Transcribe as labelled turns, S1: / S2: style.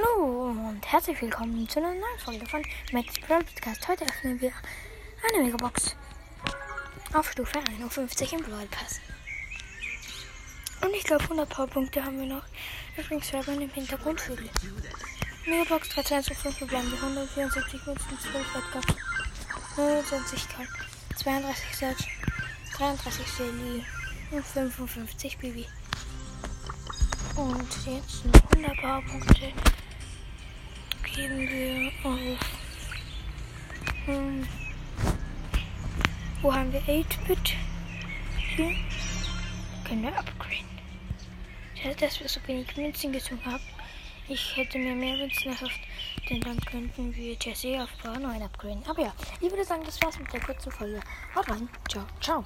S1: Hallo und herzlich willkommen zu einer neuen Folge von Max Podcast. Heute öffnen wir eine Megabox auf Stufe 51 im Brawl Pass. Und ich glaube 100 Powerpunkte haben wir noch. Übrigens hört man im Hintergrund Vögel. Megabox 3205 verbleiben die 174 Münzen, 12 Edgar, 29 Karl, 32 Search, 33 Shelly und 55 Bibi. Und jetzt noch 100 Powerpunkte auf. Hm, wo haben wir 8-Bit? Hier können wir upgraden. Schade, dass wir so wenig Münzen gezogen haben. Ich hätte mir mehr Münzen erhofft, denn dann könnten wir Jesse auf Bra 9 upgraden. Aber ja, ich würde sagen, das war's mit der kurzen Folge. Haut rein. Ciao, ciao.